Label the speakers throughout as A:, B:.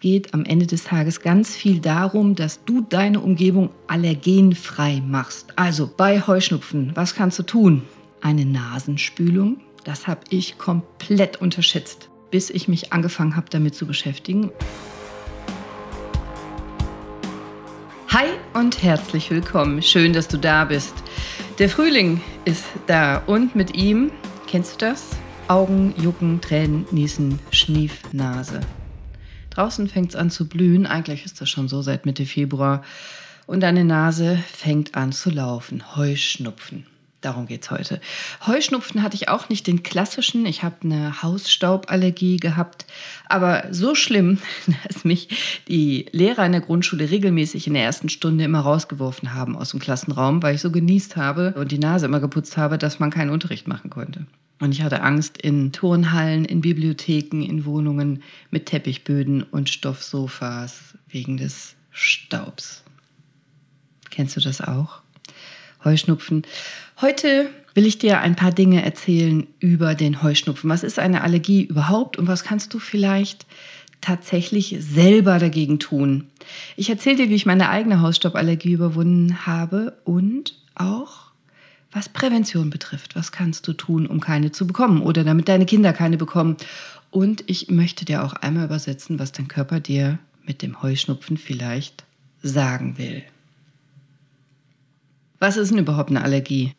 A: Es geht am Ende des Tages ganz viel darum, dass du deine Umgebung allergenfrei machst. Also bei Heuschnupfen, was kannst du tun? Eine Nasenspülung, das habe ich komplett unterschätzt, bis ich mich angefangen habe, damit zu beschäftigen. Hi und herzlich willkommen. Schön, dass du da bist. Der Frühling ist da und mit ihm, kennst du das? Augen, Jucken, Tränen, Niesen, Schnief, Nase. Draußen fängt es an zu blühen, eigentlich ist das schon so seit Mitte Februar. Und deine Nase fängt an zu laufen. Heuschnupfen. Darum geht es heute. Heuschnupfen hatte ich auch nicht den klassischen. Ich habe eine Hausstauballergie gehabt. Aber so schlimm, dass mich die Lehrer in der Grundschule regelmäßig in der ersten Stunde immer rausgeworfen haben aus dem Klassenraum, weil ich so genießt habe und die Nase immer geputzt habe, dass man keinen Unterricht machen konnte. Und ich hatte Angst in Turnhallen, in Bibliotheken, in Wohnungen mit Teppichböden und Stoffsofas wegen des Staubs. Kennst du das auch? Heuschnupfen. Heute will ich dir ein paar Dinge erzählen über den Heuschnupfen. Was ist eine Allergie überhaupt und was kannst du vielleicht tatsächlich selber dagegen tun? Ich erzähle dir, wie ich meine eigene Hausstauballergie überwunden habe und auch was Prävention betrifft. Was kannst du tun, um keine zu bekommen oder damit deine Kinder keine bekommen? Und ich möchte dir auch einmal übersetzen, was dein Körper dir mit dem Heuschnupfen vielleicht sagen will. Was ist denn überhaupt eine Allergie?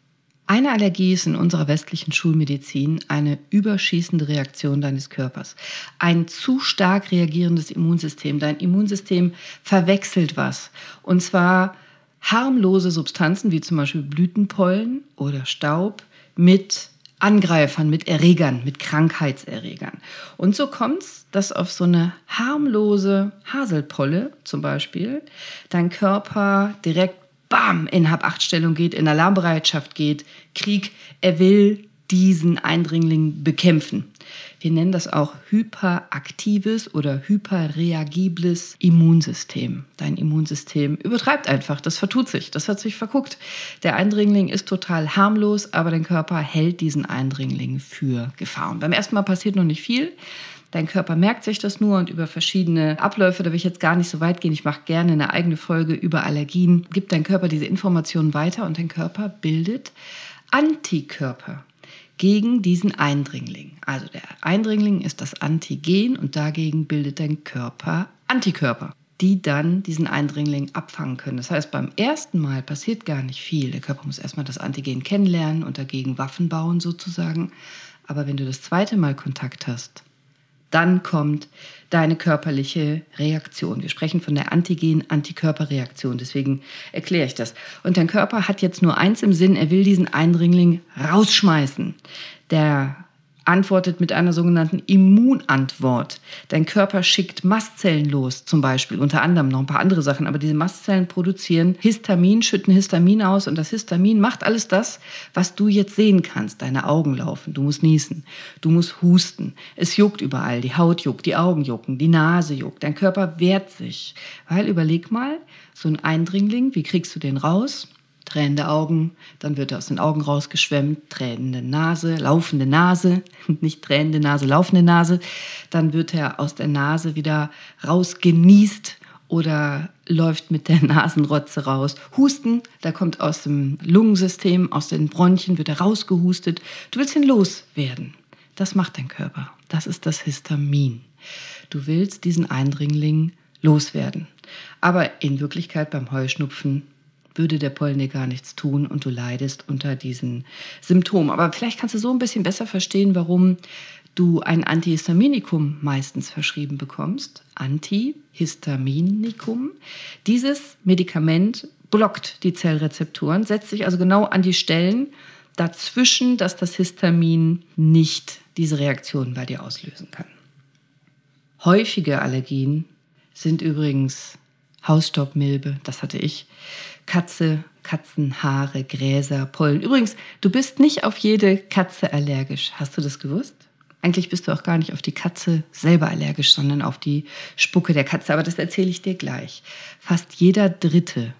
A: Eine Allergie ist in unserer westlichen Schulmedizin eine überschießende Reaktion deines Körpers. Ein zu stark reagierendes Immunsystem. Dein Immunsystem verwechselt was. Und zwar harmlose Substanzen wie zum Beispiel Blütenpollen oder Staub mit Angreifern, mit Erregern, mit Krankheitserregern. Und so kommt es, dass auf so eine harmlose Haselpolle zum Beispiel dein Körper direkt bam in Hab-Acht-Stellung geht, in Alarmbereitschaft geht, Krieg, er will diesen Eindringling bekämpfen. Wir nennen das auch hyperaktives oder hyperreagibles Immunsystem. Dein Immunsystem übertreibt einfach, das vertut sich, das hat sich verguckt. Der Eindringling ist total harmlos, aber dein Körper hält diesen Eindringling für Gefahr. Und beim ersten Mal passiert noch nicht viel. Dein Körper merkt sich das nur und über verschiedene Abläufe, da will ich jetzt gar nicht so weit gehen. Ich mache gerne eine eigene Folge über Allergien. Gibt dein Körper diese Informationen weiter und dein Körper bildet Antikörper gegen diesen Eindringling. Also der Eindringling ist das Antigen und dagegen bildet dein Körper Antikörper, die dann diesen Eindringling abfangen können. Das heißt, beim ersten Mal passiert gar nicht viel. Der Körper muss erstmal das Antigen kennenlernen und dagegen Waffen bauen sozusagen. Aber wenn du das zweite Mal Kontakt hast, dann kommt deine körperliche Reaktion. Wir sprechen von der Antigen-Antikörperreaktion, deswegen erkläre ich das. Und dein Körper hat jetzt nur eins im Sinn, er will diesen Eindringling rausschmeißen. Der antwortet mit einer sogenannten Immunantwort. Dein Körper schickt Mastzellen los, zum Beispiel, unter anderem noch ein paar andere Sachen, aber diese Mastzellen produzieren Histamin, schütten Histamin aus und das Histamin macht alles das, was du jetzt sehen kannst. Deine Augen laufen, du musst niesen, du musst husten, es juckt überall, die Haut juckt, die Augen jucken, die Nase juckt, dein Körper wehrt sich. Weil überleg mal, so ein Eindringling, wie kriegst du den raus? Tränende Augen, dann wird er aus den Augen rausgeschwemmt, tränende Nase, laufende Nase, nicht tränende Nase, laufende Nase, dann wird er aus der Nase wieder rausgenießt oder läuft mit der Nasenrotze raus. Husten, da kommt aus dem Lungensystem, aus den Bronchien, wird er rausgehustet. Du willst ihn loswerden. Das macht dein Körper. Das ist das Histamin. Du willst diesen Eindringling loswerden. Aber in Wirklichkeit beim Heuschnupfen würde der Pollen dir gar nichts tun und du leidest unter diesen Symptomen. Aber vielleicht kannst du so ein bisschen besser verstehen, warum du ein Antihistaminikum meistens verschrieben bekommst. Antihistaminikum. Dieses Medikament blockt die Zellrezeptoren, setzt sich also genau an die Stellen dazwischen, dass das Histamin nicht diese Reaktion bei dir auslösen kann. Häufige Allergien sind übrigens Hausstaubmilbe, das hatte ich, Katze, Katzenhaare, Gräser, Pollen. Übrigens, du bist nicht auf jede Katze allergisch. Hast du das gewusst? Eigentlich bist du auch gar nicht auf die Katze selber allergisch, sondern auf die Spucke der Katze. Aber das erzähle ich dir gleich. Fast jeder dritte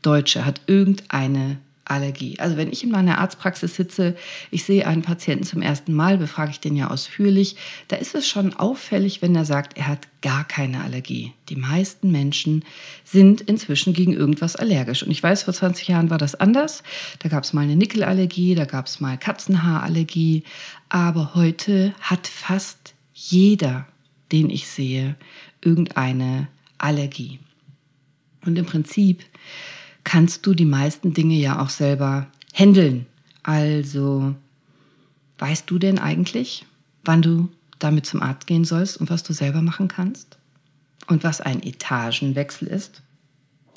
A: Deutsche hat irgendeine Allergie. Also wenn ich in meiner Arztpraxis sitze, ich sehe einen Patienten zum ersten Mal, befrage ich den ja ausführlich, da ist es schon auffällig, wenn er sagt, er hat gar keine Allergie. Die meisten Menschen sind inzwischen gegen irgendwas allergisch. Und ich weiß, vor 20 Jahren war das anders. Da gab es mal eine Nickelallergie, da gab es mal Katzenhaarallergie. Aber heute hat fast jeder, den ich sehe, irgendeine Allergie. Und im Prinzip kannst du die meisten Dinge ja auch selber handeln. Also, weißt du denn eigentlich, wann du damit zum Arzt gehen sollst und was du selber machen kannst? Und was ein Etagenwechsel ist?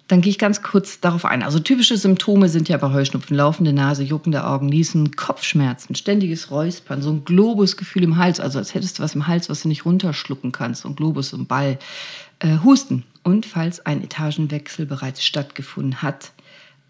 A: Dann gehe ich ganz kurz darauf ein. Also typische Symptome sind ja bei Heuschnupfen laufende Nase, juckende Augen, Niesen, Kopfschmerzen, ständiges Räuspern, so ein Globusgefühl im Hals, also als hättest du was im Hals, was du nicht runterschlucken kannst, so ein Globus, so ein Ball, äh, Husten, und falls ein Etagenwechsel bereits stattgefunden hat,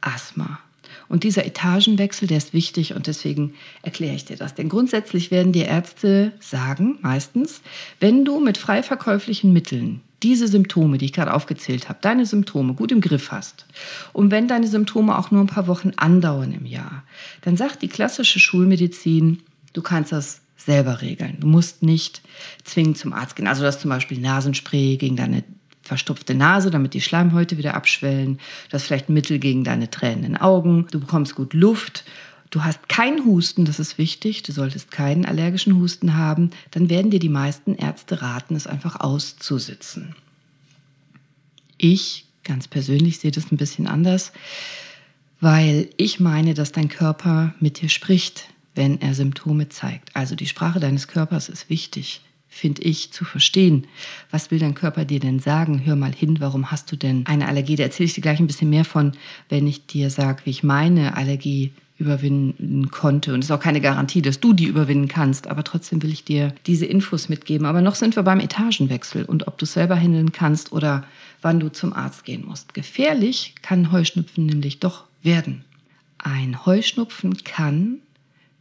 A: Asthma. Und dieser Etagenwechsel, der ist wichtig und deswegen erkläre ich dir das. Denn grundsätzlich werden dir Ärzte sagen, meistens, wenn du mit frei verkäuflichen Mitteln diese Symptome, die ich gerade aufgezählt habe, deine Symptome gut im Griff hast und wenn deine Symptome auch nur ein paar Wochen andauern im Jahr, dann sagt die klassische Schulmedizin, du kannst das selber regeln. Du musst nicht zwingend zum Arzt gehen. Also das zum Beispiel Nasenspray gegen deine verstopfte Nase, damit die Schleimhäute wieder abschwellen. Du hast vielleicht Mittel gegen deine tränenden Augen. Du bekommst gut Luft. Du hast keinen Husten, das ist wichtig. Du solltest keinen allergischen Husten haben. Dann werden dir die meisten Ärzte raten, es einfach auszusitzen. Ich ganz persönlich sehe das ein bisschen anders, weil ich meine, dass dein Körper mit dir spricht, wenn er Symptome zeigt. Also die Sprache deines Körpers ist wichtig finde ich, zu verstehen. Was will dein Körper dir denn sagen? Hör mal hin, warum hast du denn eine Allergie? Da erzähle ich dir gleich ein bisschen mehr von, wenn ich dir sage, wie ich meine Allergie überwinden konnte. Und es ist auch keine Garantie, dass du die überwinden kannst. Aber trotzdem will ich dir diese Infos mitgeben. Aber noch sind wir beim Etagenwechsel und ob du es selber handeln kannst oder wann du zum Arzt gehen musst. Gefährlich kann Heuschnupfen nämlich doch werden. Ein Heuschnupfen kann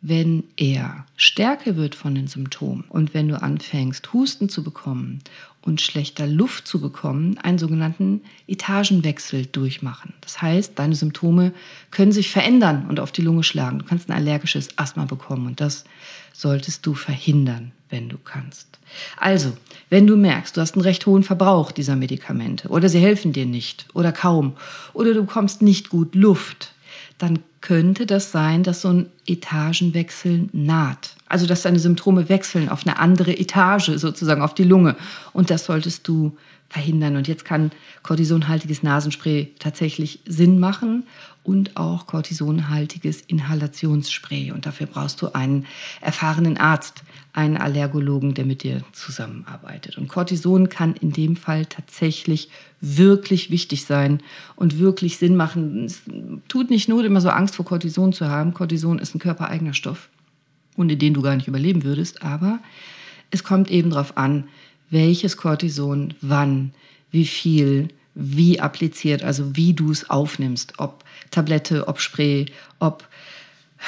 A: wenn er stärker wird von den Symptomen und wenn du anfängst, Husten zu bekommen und schlechter Luft zu bekommen, einen sogenannten Etagenwechsel durchmachen. Das heißt, deine Symptome können sich verändern und auf die Lunge schlagen. Du kannst ein allergisches Asthma bekommen und das solltest du verhindern, wenn du kannst. Also, wenn du merkst, du hast einen recht hohen Verbrauch dieser Medikamente oder sie helfen dir nicht oder kaum oder du bekommst nicht gut Luft, dann könnte das sein, dass so ein Etagenwechsel naht. Also dass deine Symptome wechseln auf eine andere Etage, sozusagen auf die Lunge. Und das solltest du verhindern. Und jetzt kann kortisonhaltiges Nasenspray tatsächlich Sinn machen und auch kortisonhaltiges Inhalationsspray. Und dafür brauchst du einen erfahrenen Arzt, einen Allergologen, der mit dir zusammenarbeitet. Und Cortison kann in dem Fall tatsächlich wirklich wichtig sein und wirklich Sinn machen. Es tut nicht nur immer so Angst vor Cortison zu haben. Cortison ist ein körpereigener Stoff, ohne den du gar nicht überleben würdest. Aber es kommt eben darauf an, welches Cortison, wann, wie viel, wie appliziert, also wie du es aufnimmst, ob Tablette, ob Spray, ob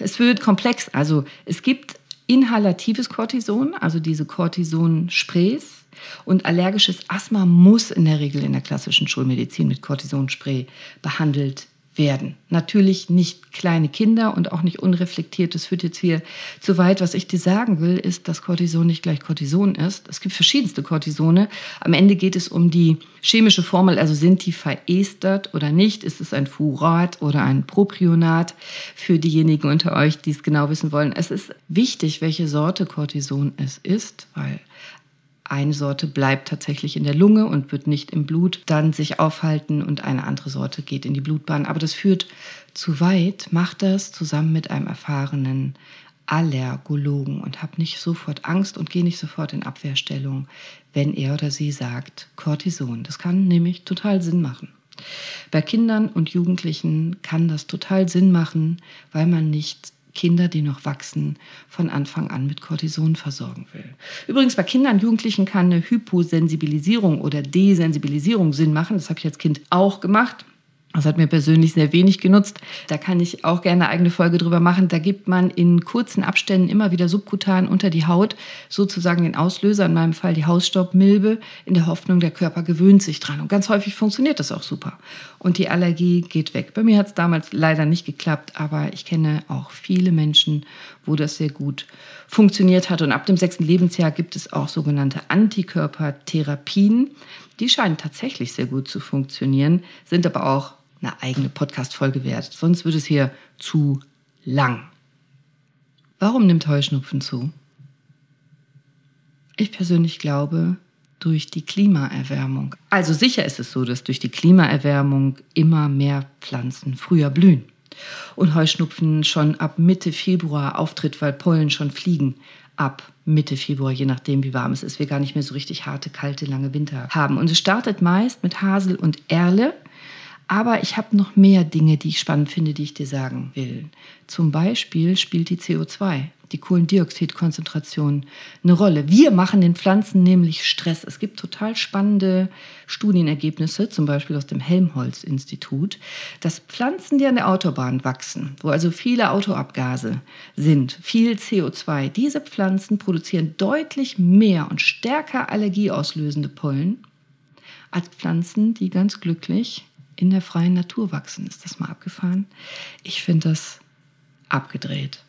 A: es wird komplex. Also es gibt inhalatives Cortison, also diese Cortison-Sprays. Und allergisches Asthma muss in der Regel in der klassischen Schulmedizin mit Cortisonspray behandelt werden. Natürlich nicht kleine Kinder und auch nicht unreflektiert. Das führt jetzt hier zu weit. Was ich dir sagen will, ist, dass Cortison nicht gleich Cortison ist. Es gibt verschiedenste Cortisone. Am Ende geht es um die chemische Formel, also sind die verestert oder nicht? Ist es ein Furat oder ein Propionat? Für diejenigen unter euch, die es genau wissen wollen. Es ist wichtig, welche Sorte Cortison es ist, weil eine Sorte bleibt tatsächlich in der Lunge und wird nicht im Blut dann sich aufhalten und eine andere Sorte geht in die Blutbahn. Aber das führt zu weit. Mach das zusammen mit einem erfahrenen Allergologen und hab nicht sofort Angst und geh nicht sofort in Abwehrstellung, wenn er oder sie sagt Cortison. Das kann nämlich total Sinn machen. Bei Kindern und Jugendlichen kann das total Sinn machen, weil man nicht Kinder, die noch wachsen, von Anfang an mit Cortison versorgen will. Übrigens, bei Kindern und Jugendlichen kann eine Hyposensibilisierung oder Desensibilisierung Sinn machen. Das habe ich als Kind auch gemacht. Das hat mir persönlich sehr wenig genutzt. Da kann ich auch gerne eine eigene Folge drüber machen. Da gibt man in kurzen Abständen immer wieder subkutan unter die Haut sozusagen den Auslöser, in meinem Fall die Hausstaubmilbe, in der Hoffnung, der Körper gewöhnt sich dran. Und ganz häufig funktioniert das auch super. Und die Allergie geht weg. Bei mir hat es damals leider nicht geklappt, aber ich kenne auch viele Menschen, wo das sehr gut funktioniert hat. Und ab dem sechsten Lebensjahr gibt es auch sogenannte Antikörpertherapien. Die scheinen tatsächlich sehr gut zu funktionieren, sind aber auch eine eigene Podcast-Folge wert. Sonst wird es hier zu lang. Warum nimmt Heuschnupfen zu? Ich persönlich glaube, durch die Klimaerwärmung. Also sicher ist es so, dass durch die Klimaerwärmung immer mehr Pflanzen früher blühen. Und Heuschnupfen schon ab Mitte Februar auftritt, weil Pollen schon fliegen ab Mitte Februar, je nachdem, wie warm es ist, wir gar nicht mehr so richtig harte, kalte, lange Winter haben. Und es startet meist mit Hasel und Erle. Aber ich habe noch mehr Dinge, die ich spannend finde, die ich dir sagen will. Zum Beispiel spielt die CO2, die Kohlendioxidkonzentration, eine Rolle. Wir machen den Pflanzen nämlich Stress. Es gibt total spannende Studienergebnisse, zum Beispiel aus dem Helmholtz-Institut, dass Pflanzen, die an der Autobahn wachsen, wo also viele Autoabgase sind, viel CO2, diese Pflanzen produzieren deutlich mehr und stärker allergieauslösende Pollen als Pflanzen, die ganz glücklich in der freien Natur wachsen. Ist das mal abgefahren? Ich finde das abgedreht.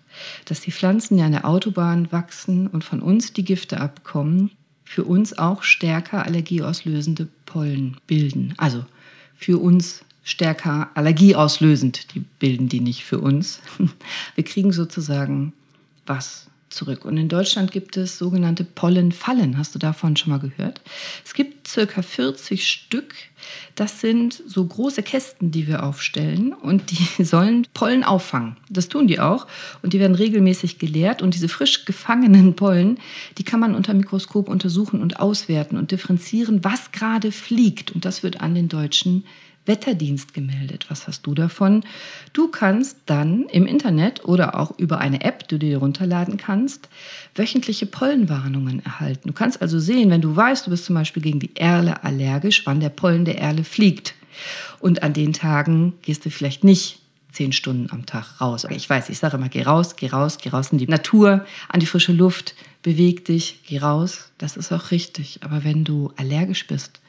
A: Dass die Pflanzen, die an der Autobahn wachsen und von uns die Gifte abkommen, für uns auch stärker allergieauslösende Pollen bilden. Also für uns stärker allergieauslösend, die bilden die nicht für uns. Wir kriegen sozusagen was zurück. Und in Deutschland gibt es sogenannte Pollenfallen. Hast du davon schon mal gehört? Es gibt circa 40 Stück. Das sind so große Kästen, die wir aufstellen und die sollen Pollen auffangen. Das tun die auch und die werden regelmäßig geleert und diese frisch gefangenen Pollen, die kann man unter Mikroskop untersuchen und auswerten und differenzieren, was gerade fliegt und das wird an den deutschen Wetterdienst gemeldet. Was hast du davon? Du kannst dann im Internet oder auch über eine App, die du dir runterladen kannst, wöchentliche Pollenwarnungen erhalten. Du kannst also sehen, wenn du weißt, du bist zum Beispiel gegen die Erle allergisch, wann der Pollen der Erle fliegt. Und an den Tagen gehst du vielleicht nicht zehn Stunden am Tag raus. Ich weiß, ich sage immer, geh raus, geh raus, geh raus in die Natur, an die frische Luft, beweg dich, geh raus. Das ist auch richtig. Aber wenn du allergisch bist,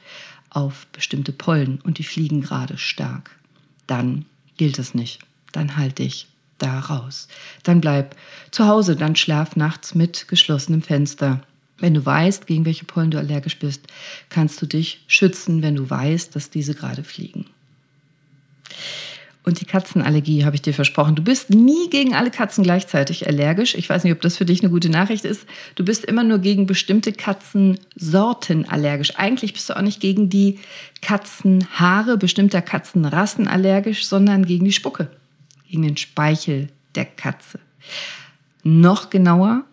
A: auf bestimmte Pollen und die fliegen gerade stark, dann gilt es nicht. Dann halte ich da raus. Dann bleib zu Hause, dann schlaf nachts mit geschlossenem Fenster. Wenn du weißt, gegen welche Pollen du allergisch bist, kannst du dich schützen, wenn du weißt, dass diese gerade fliegen. Und die Katzenallergie habe ich dir versprochen. Du bist nie gegen alle Katzen gleichzeitig allergisch. Ich weiß nicht, ob das für dich eine gute Nachricht ist. Du bist immer nur gegen bestimmte Katzensorten allergisch. Eigentlich bist du auch nicht gegen die Katzenhaare bestimmter Katzenrassen allergisch, sondern gegen die Spucke, gegen den Speichel der Katze. Noch genauer,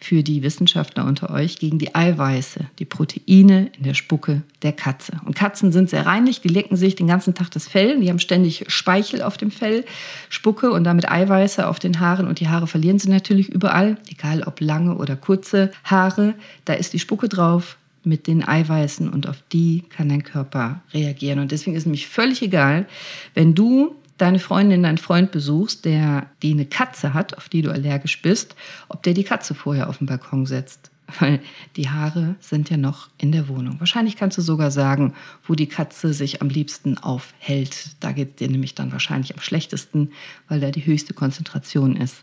A: für die Wissenschaftler unter euch gegen die Eiweiße, die Proteine in der Spucke der Katze. Und Katzen sind sehr reinlich, die lecken sich den ganzen Tag das Fell, die haben ständig Speichel auf dem Fell, Spucke und damit Eiweiße auf den Haaren und die Haare verlieren sie natürlich überall, egal ob lange oder kurze Haare, da ist die Spucke drauf mit den Eiweißen und auf die kann dein Körper reagieren. Und deswegen ist es nämlich völlig egal, wenn du deine Freundin, deinen Freund besuchst, der die eine Katze hat, auf die du allergisch bist, ob der die Katze vorher auf den Balkon setzt. Weil die Haare sind ja noch in der Wohnung. Wahrscheinlich kannst du sogar sagen, wo die Katze sich am liebsten aufhält. Da geht dir nämlich dann wahrscheinlich am schlechtesten, weil da die höchste Konzentration ist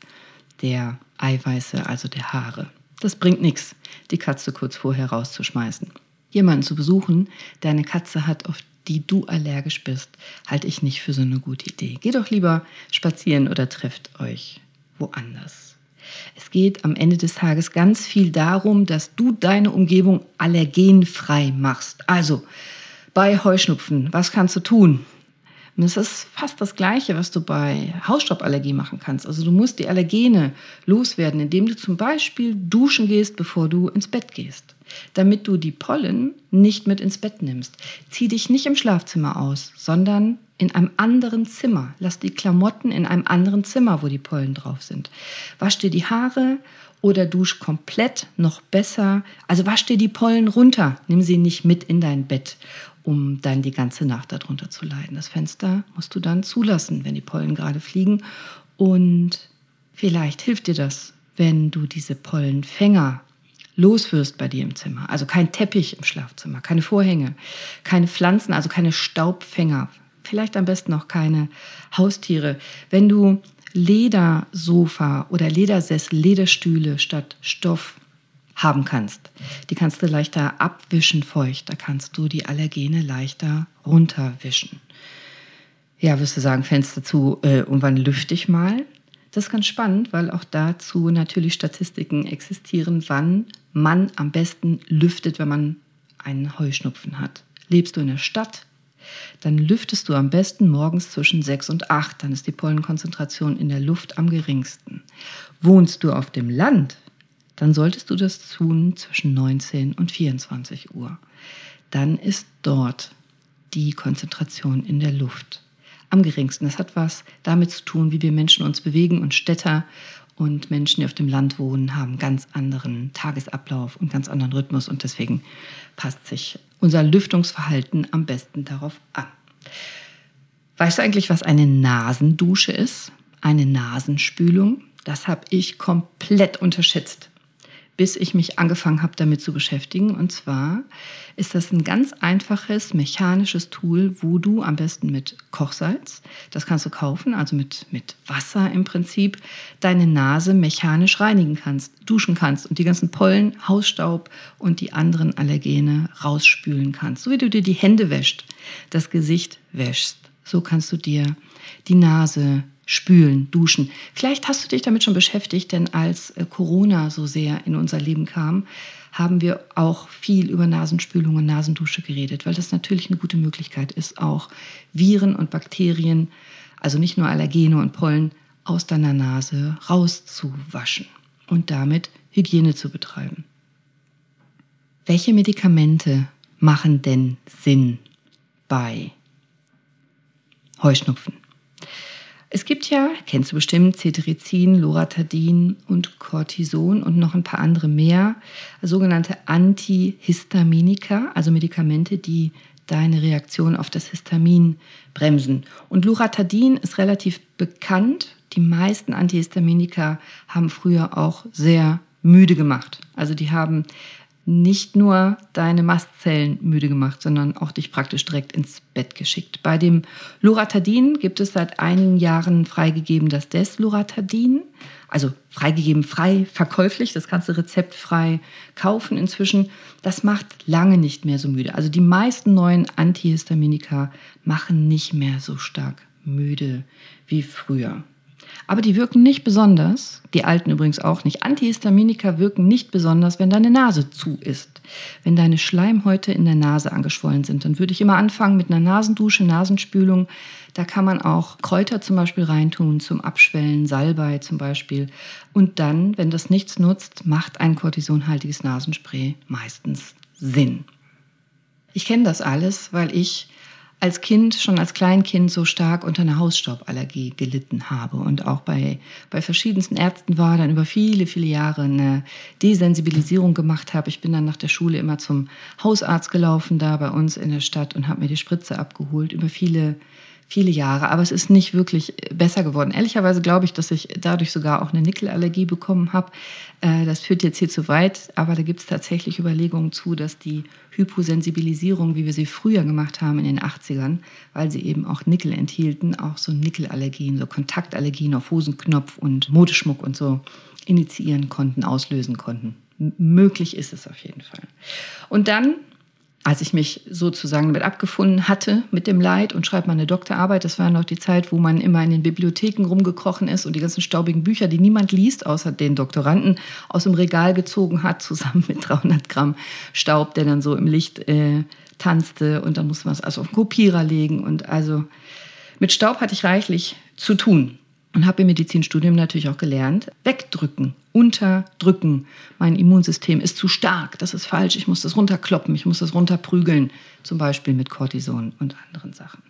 A: der Eiweiße, also der Haare. Das bringt nichts, die Katze kurz vorher rauszuschmeißen. Jemanden zu besuchen, der eine Katze hat, auf die du allergisch bist, halte ich nicht für so eine gute Idee. Geh doch lieber spazieren oder trefft euch woanders. Es geht am Ende des Tages ganz viel darum, dass du deine Umgebung allergenfrei machst. Also bei Heuschnupfen, was kannst du tun? Und es ist fast das Gleiche, was du bei Hausstauballergie machen kannst. Also du musst die Allergene loswerden, indem du zum Beispiel duschen gehst, bevor du ins Bett gehst damit du die Pollen nicht mit ins Bett nimmst. Zieh dich nicht im Schlafzimmer aus, sondern in einem anderen Zimmer. Lass die Klamotten in einem anderen Zimmer, wo die Pollen drauf sind. Wasch dir die Haare oder dusch komplett noch besser. Also wasch dir die Pollen runter, nimm sie nicht mit in dein Bett. um dann die ganze Nacht darunter zu leiden. Das Fenster musst du dann zulassen, wenn die Pollen gerade fliegen. Und vielleicht hilft dir das, wenn du diese Pollenfänger loswirst bei dir im Zimmer. Also kein Teppich im Schlafzimmer, keine Vorhänge, keine Pflanzen, also keine Staubfänger. Vielleicht am besten auch keine Haustiere. Wenn du Ledersofa oder Ledersessel, Lederstühle statt Stoff haben kannst. Die kannst du leichter abwischen feucht. Da kannst du die Allergene leichter runterwischen. Ja, wirst du sagen, Fenster zu äh, und wann lüfte ich mal? Das ist ganz spannend, weil auch dazu natürlich Statistiken existieren, wann man am besten lüftet, wenn man einen Heuschnupfen hat. Lebst du in der Stadt, dann lüftest du am besten morgens zwischen 6 und 8. Dann ist die Pollenkonzentration in der Luft am geringsten. Wohnst du auf dem Land, dann solltest du das tun zwischen 19 und 24 Uhr. Dann ist dort die Konzentration in der Luft am geringsten. Das hat was damit zu tun, wie wir Menschen uns bewegen und Städter und Menschen, die auf dem Land wohnen, haben ganz anderen Tagesablauf und ganz anderen Rhythmus und deswegen passt sich unser Lüftungsverhalten am besten darauf an. Weißt du eigentlich, was eine Nasendusche ist? Eine Nasenspülung? Das habe ich komplett unterschätzt bis ich mich angefangen habe, damit zu beschäftigen. Und zwar ist das ein ganz einfaches mechanisches Tool, wo du am besten mit Kochsalz, das kannst du kaufen, also mit, mit Wasser im Prinzip, deine Nase mechanisch reinigen kannst, duschen kannst und die ganzen Pollen, Hausstaub und die anderen Allergene rausspülen kannst. So wie du dir die Hände wäschst, das Gesicht wäschst, so kannst du dir die Nase spülen, duschen. Vielleicht hast du dich damit schon beschäftigt, denn als äh, Corona so sehr in unser Leben kam, haben wir auch viel über Nasenspülung und Nasendusche geredet, weil das natürlich eine gute Möglichkeit ist, auch Viren und Bakterien, also nicht nur Allergene und Pollen, aus deiner Nase rauszuwaschen und damit Hygiene zu betreiben. Welche Medikamente machen denn Sinn bei Heuschnupfen? Es gibt ja, kennst du bestimmt, Cetirizin, Loratadin und Cortison und noch ein paar andere mehr, sogenannte Antihistaminika, also Medikamente, die deine Reaktion auf das Histamin bremsen. Und Loratadin ist relativ bekannt. Die meisten Antihistaminika haben früher auch sehr müde gemacht. Also die haben nicht nur deine Mastzellen müde gemacht, sondern auch dich praktisch direkt ins Bett geschickt. Bei dem Loratadin gibt es seit einigen Jahren freigegeben das Desloratadin, also freigegeben, frei verkäuflich, das kannst du rezeptfrei kaufen inzwischen. Das macht lange nicht mehr so müde. Also die meisten neuen Antihistaminika machen nicht mehr so stark müde wie früher. Aber die wirken nicht besonders, die alten übrigens auch nicht. Antihistaminika wirken nicht besonders, wenn deine Nase zu ist. Wenn deine Schleimhäute in der Nase angeschwollen sind, dann würde ich immer anfangen mit einer Nasendusche, Nasenspülung. Da kann man auch Kräuter zum Beispiel reintun zum Abschwellen, Salbei zum Beispiel. Und dann, wenn das nichts nutzt, macht ein kortisonhaltiges Nasenspray meistens Sinn. Ich kenne das alles, weil ich als Kind, schon als Kleinkind so stark unter einer Hausstauballergie gelitten habe und auch bei, bei verschiedensten Ärzten war, dann über viele, viele Jahre eine Desensibilisierung gemacht habe. Ich bin dann nach der Schule immer zum Hausarzt gelaufen, da bei uns in der Stadt und habe mir die Spritze abgeholt über viele viele Jahre, aber es ist nicht wirklich besser geworden. Ehrlicherweise glaube ich, dass ich dadurch sogar auch eine Nickelallergie bekommen habe. Äh, das führt jetzt hier zu weit, aber da gibt es tatsächlich Überlegungen zu, dass die Hyposensibilisierung, wie wir sie früher gemacht haben in den 80ern, weil sie eben auch Nickel enthielten, auch so Nickelallergien, so Kontaktallergien auf Hosenknopf und Modeschmuck und so initiieren konnten, auslösen konnten. M möglich ist es auf jeden Fall. Und dann als ich mich sozusagen damit abgefunden hatte mit dem Leid und schreibe meine Doktorarbeit, das war noch die Zeit, wo man immer in den Bibliotheken rumgekrochen ist und die ganzen staubigen Bücher, die niemand liest, außer den Doktoranden, aus dem Regal gezogen hat, zusammen mit 300 Gramm Staub, der dann so im Licht äh, tanzte und dann musste man es also auf den Kopierer legen und also mit Staub hatte ich reichlich zu tun und habe im Medizinstudium natürlich auch gelernt, wegdrücken, unterdrücken. Mein Immunsystem ist zu stark, das ist falsch, ich muss das runterkloppen, ich muss das runterprügeln, zum Beispiel mit Cortison und anderen Sachen.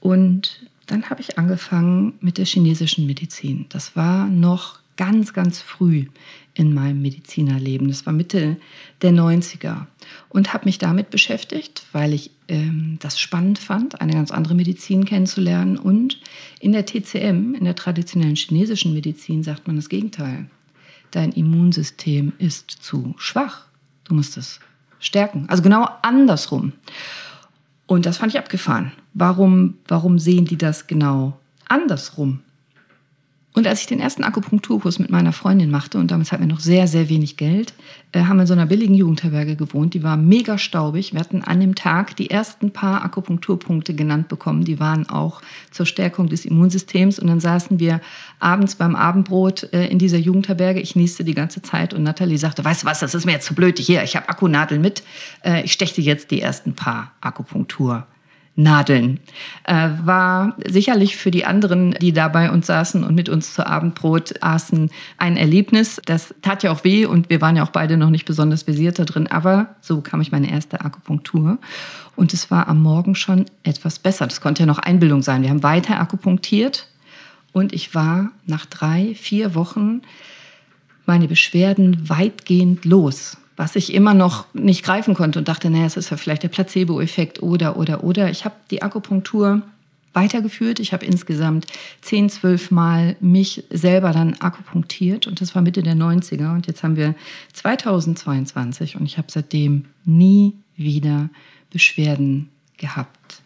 A: Und dann habe ich angefangen mit der chinesischen Medizin. Das war noch ganz, ganz früh in meinem Medizinerleben. Das war Mitte der 90er und habe mich damit beschäftigt, weil ich ähm, das spannend fand, eine ganz andere Medizin kennenzulernen. Und in der TCM, in der traditionellen chinesischen Medizin, sagt man das Gegenteil. Dein Immunsystem ist zu schwach. Du musst es stärken. Also genau andersrum. Und das fand ich abgefahren. Warum, warum sehen die das genau andersrum? Und als ich den ersten Akupunkturkurs mit meiner Freundin machte, und damals hatten wir noch sehr, sehr wenig Geld, äh, haben wir in so einer billigen Jugendherberge gewohnt. Die war mega staubig. Wir hatten an dem Tag die ersten paar Akupunkturpunkte genannt bekommen. Die waren auch zur Stärkung des Immunsystems. Und dann saßen wir abends beim Abendbrot äh, in dieser Jugendherberge. Ich nieste die ganze Zeit und Nathalie sagte, weißt du was, das ist mir jetzt zu blöd. Hier, ich habe Akkunadeln mit. Äh, ich stechte jetzt die ersten paar Akupunktur. Nadeln. Äh, war sicherlich für die anderen, die da bei uns saßen und mit uns zu Abendbrot aßen, ein Erlebnis. Das tat ja auch weh und wir waren ja auch beide noch nicht besonders versiert da drin. Aber so kam ich meine erste Akupunktur. Und es war am Morgen schon etwas besser. Das konnte ja noch Einbildung sein. Wir haben weiter akupunktiert und ich war nach drei, vier Wochen meine Beschwerden weitgehend los was ich immer noch nicht greifen konnte und dachte, naja, es ist ja vielleicht der Placebo-Effekt oder, oder, oder. Ich habe die Akupunktur weitergeführt. Ich habe insgesamt zehn, zwölf Mal mich selber dann akupunktiert und das war Mitte der 90er und jetzt haben wir 2022 und ich habe seitdem nie wieder Beschwerden gehabt.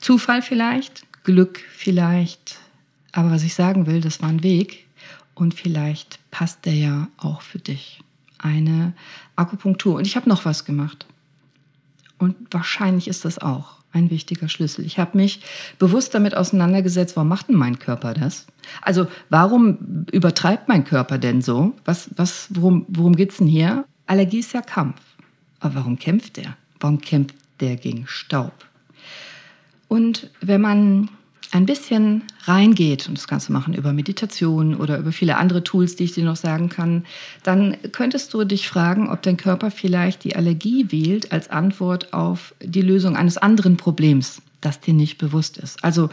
A: Zufall vielleicht, Glück vielleicht, aber was ich sagen will, das war ein Weg und vielleicht passt der ja auch für dich eine Akupunktur. Und ich habe noch was gemacht. Und wahrscheinlich ist das auch ein wichtiger Schlüssel. Ich habe mich bewusst damit auseinandergesetzt, warum macht denn mein Körper das? Also warum übertreibt mein Körper denn so? Was, was, worum, worum geht es denn hier? Allergie ist ja Kampf. Aber warum kämpft der? Warum kämpft der gegen Staub? Und wenn man ein bisschen reingeht, und das kannst du machen über Meditation oder über viele andere Tools, die ich dir noch sagen kann, dann könntest du dich fragen, ob dein Körper vielleicht die Allergie wählt als Antwort auf die Lösung eines anderen Problems, das dir nicht bewusst ist. Also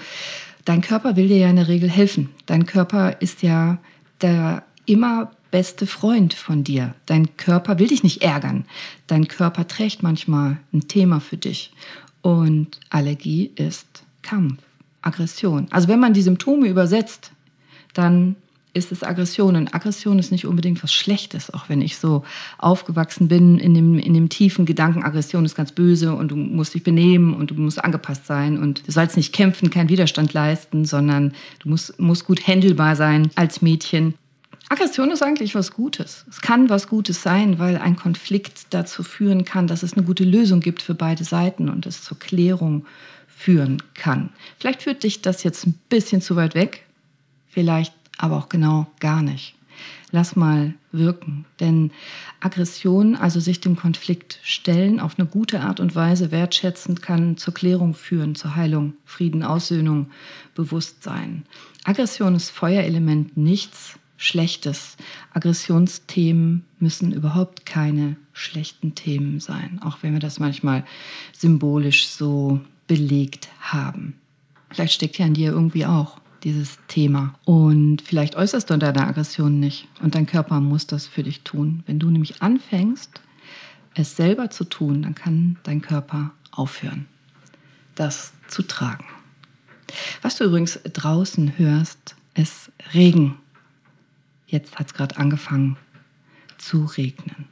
A: dein Körper will dir ja in der Regel helfen. Dein Körper ist ja der immer beste Freund von dir. Dein Körper will dich nicht ärgern. Dein Körper trägt manchmal ein Thema für dich. Und Allergie ist Kampf. Aggression. Also wenn man die Symptome übersetzt, dann ist es Aggression. Und Aggression ist nicht unbedingt was Schlechtes, auch wenn ich so aufgewachsen bin in dem, in dem tiefen Gedanken, Aggression ist ganz böse und du musst dich benehmen und du musst angepasst sein und du sollst nicht kämpfen, keinen Widerstand leisten, sondern du musst, musst gut händelbar sein als Mädchen. Aggression ist eigentlich was Gutes. Es kann was Gutes sein, weil ein Konflikt dazu führen kann, dass es eine gute Lösung gibt für beide Seiten und es zur Klärung führen kann. Vielleicht führt dich das jetzt ein bisschen zu weit weg, vielleicht aber auch genau gar nicht. Lass mal wirken, denn Aggression, also sich dem Konflikt stellen, auf eine gute Art und Weise wertschätzend, kann zur Klärung führen, zur Heilung, Frieden, Aussöhnung, Bewusstsein. Aggression ist Feuerelement, nichts Schlechtes. Aggressionsthemen müssen überhaupt keine schlechten Themen sein, auch wenn wir das manchmal symbolisch so belegt haben. Vielleicht steckt ja in dir irgendwie auch dieses Thema. Und vielleicht äußerst du deine Aggression nicht. Und dein Körper muss das für dich tun. Wenn du nämlich anfängst, es selber zu tun, dann kann dein Körper aufhören, das zu tragen. Was du übrigens draußen hörst, ist Regen. Jetzt hat es gerade angefangen zu regnen.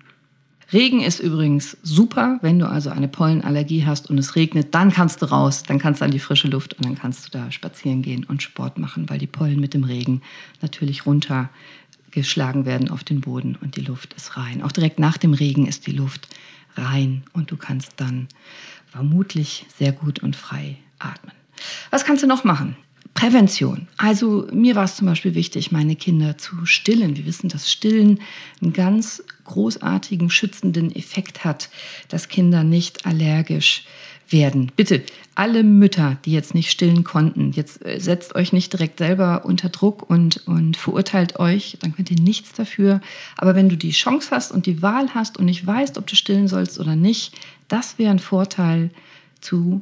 A: Regen ist übrigens super, wenn du also eine Pollenallergie hast und es regnet, dann kannst du raus, dann kannst du an die frische Luft und dann kannst du da spazieren gehen und Sport machen, weil die Pollen mit dem Regen natürlich runtergeschlagen werden auf den Boden und die Luft ist rein. Auch direkt nach dem Regen ist die Luft rein und du kannst dann vermutlich sehr gut und frei atmen. Was kannst du noch machen? Prävention. Also mir war es zum Beispiel wichtig, meine Kinder zu stillen. Wir wissen, dass Stillen einen ganz großartigen schützenden Effekt hat, dass Kinder nicht allergisch werden. Bitte, alle Mütter, die jetzt nicht stillen konnten, jetzt äh, setzt euch nicht direkt selber unter Druck und, und verurteilt euch, dann könnt ihr nichts dafür. Aber wenn du die Chance hast und die Wahl hast und nicht weißt, ob du stillen sollst oder nicht, das wäre ein Vorteil zu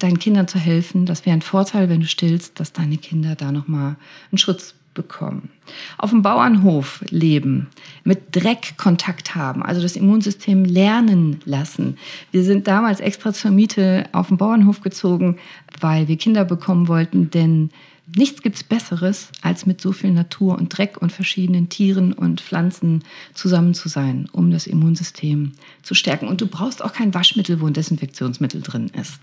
A: deinen Kindern zu helfen. Das wäre ein Vorteil, wenn du stillst, dass deine Kinder da nochmal einen Schutz bekommen. Auf dem Bauernhof leben, mit Dreck Kontakt haben, also das Immunsystem lernen lassen. Wir sind damals extra zur Miete auf den Bauernhof gezogen, weil wir Kinder bekommen wollten, denn nichts gibt es Besseres, als mit so viel Natur und Dreck und verschiedenen Tieren und Pflanzen zusammen zu sein, um das Immunsystem zu stärken. Und du brauchst auch kein Waschmittel, wo ein Desinfektionsmittel drin ist.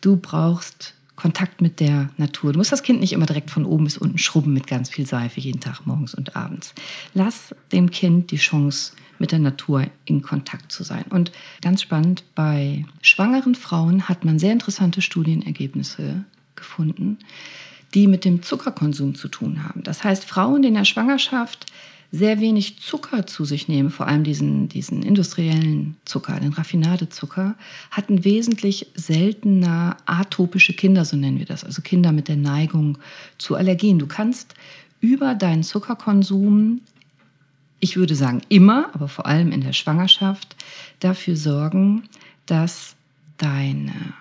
A: Du brauchst Kontakt mit der Natur. Du musst das Kind nicht immer direkt von oben bis unten schrubben mit ganz viel Seife jeden Tag morgens und abends. Lass dem Kind die Chance, mit der Natur in Kontakt zu sein. Und ganz spannend, bei schwangeren Frauen hat man sehr interessante Studienergebnisse gefunden, die mit dem Zuckerkonsum zu tun haben. Das heißt, Frauen, die in der Schwangerschaft sehr wenig Zucker zu sich nehmen, vor allem diesen, diesen industriellen Zucker, den Raffinadezucker, hatten wesentlich seltener atopische Kinder, so nennen wir das, also Kinder mit der Neigung zu Allergien. Du kannst über deinen Zuckerkonsum, ich würde sagen immer, aber vor allem in der Schwangerschaft, dafür sorgen, dass deine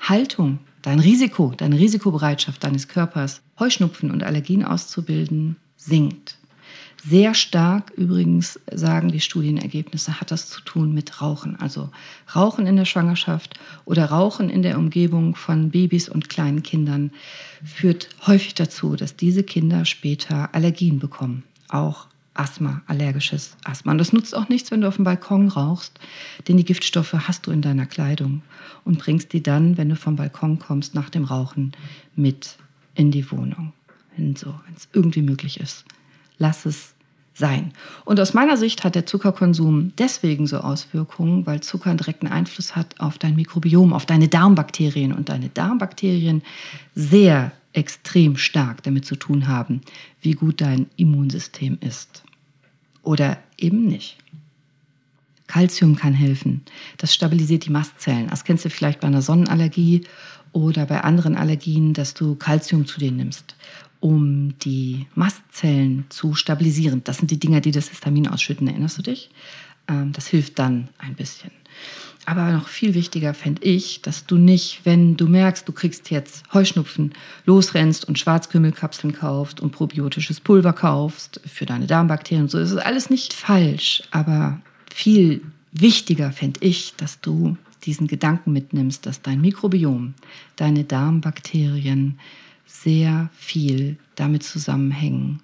A: Haltung, dein Risiko, deine Risikobereitschaft deines Körpers, Heuschnupfen und Allergien auszubilden, sinkt. Sehr stark übrigens sagen die Studienergebnisse, hat das zu tun mit Rauchen. Also Rauchen in der Schwangerschaft oder Rauchen in der Umgebung von Babys und kleinen Kindern führt häufig dazu, dass diese Kinder später Allergien bekommen. Auch Asthma, allergisches Asthma. Und das nutzt auch nichts, wenn du auf dem Balkon rauchst, denn die Giftstoffe hast du in deiner Kleidung und bringst die dann, wenn du vom Balkon kommst, nach dem Rauchen mit in die Wohnung. Wenn so, wenn es irgendwie möglich ist lass es sein. Und aus meiner Sicht hat der Zuckerkonsum deswegen so Auswirkungen, weil Zucker einen direkten Einfluss hat auf dein Mikrobiom, auf deine Darmbakterien und deine Darmbakterien sehr extrem stark damit zu tun haben, wie gut dein Immunsystem ist. Oder eben nicht. Calcium kann helfen. Das stabilisiert die Mastzellen. Das kennst du vielleicht bei einer Sonnenallergie oder bei anderen Allergien, dass du Calcium zu dir nimmst um die Mastzellen zu stabilisieren. Das sind die Dinger, die das Histamin ausschütten, erinnerst du dich? Ähm, das hilft dann ein bisschen. Aber noch viel wichtiger fände ich, dass du nicht, wenn du merkst, du kriegst jetzt Heuschnupfen, losrennst und Schwarzkümmelkapseln kaufst und probiotisches Pulver kaufst für deine Darmbakterien und so. Ist alles nicht falsch, aber viel wichtiger fände ich, dass du diesen Gedanken mitnimmst, dass dein Mikrobiom, deine Darmbakterien, sehr viel damit zusammenhängen,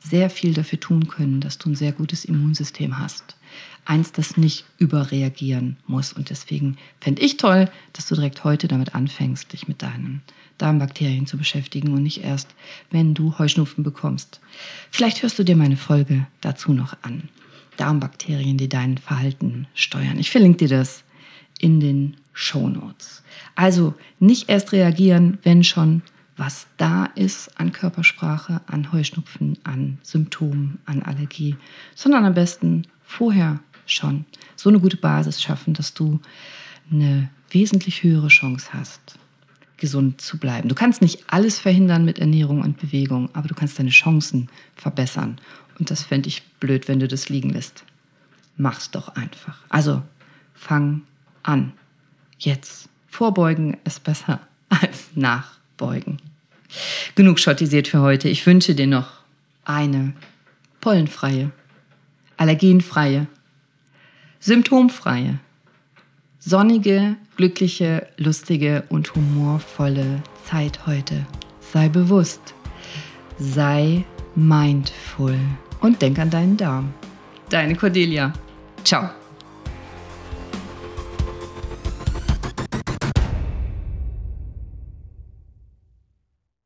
A: sehr viel dafür tun können, dass du ein sehr gutes Immunsystem hast. Eins, das nicht überreagieren muss. Und deswegen fände ich toll, dass du direkt heute damit anfängst, dich mit deinen Darmbakterien zu beschäftigen und nicht erst, wenn du Heuschnupfen bekommst. Vielleicht hörst du dir meine Folge dazu noch an. Darmbakterien, die dein Verhalten steuern. Ich verlinke dir das in den Show Notes. Also nicht erst reagieren, wenn schon was da ist an Körpersprache, an Heuschnupfen, an Symptomen, an Allergie, sondern am besten vorher schon so eine gute Basis schaffen, dass du eine wesentlich höhere Chance hast, gesund zu bleiben. Du kannst nicht alles verhindern mit Ernährung und Bewegung, aber du kannst deine Chancen verbessern. Und das fände ich blöd, wenn du das liegen lässt. Mach's doch einfach. Also fang an. Jetzt. Vorbeugen ist besser als nach beugen. Genug schottisiert für heute. Ich wünsche dir noch eine pollenfreie, allergenfreie, symptomfreie, sonnige, glückliche, lustige und humorvolle Zeit heute. Sei bewusst, sei mindful und denk an deinen Darm. Deine Cordelia. Ciao.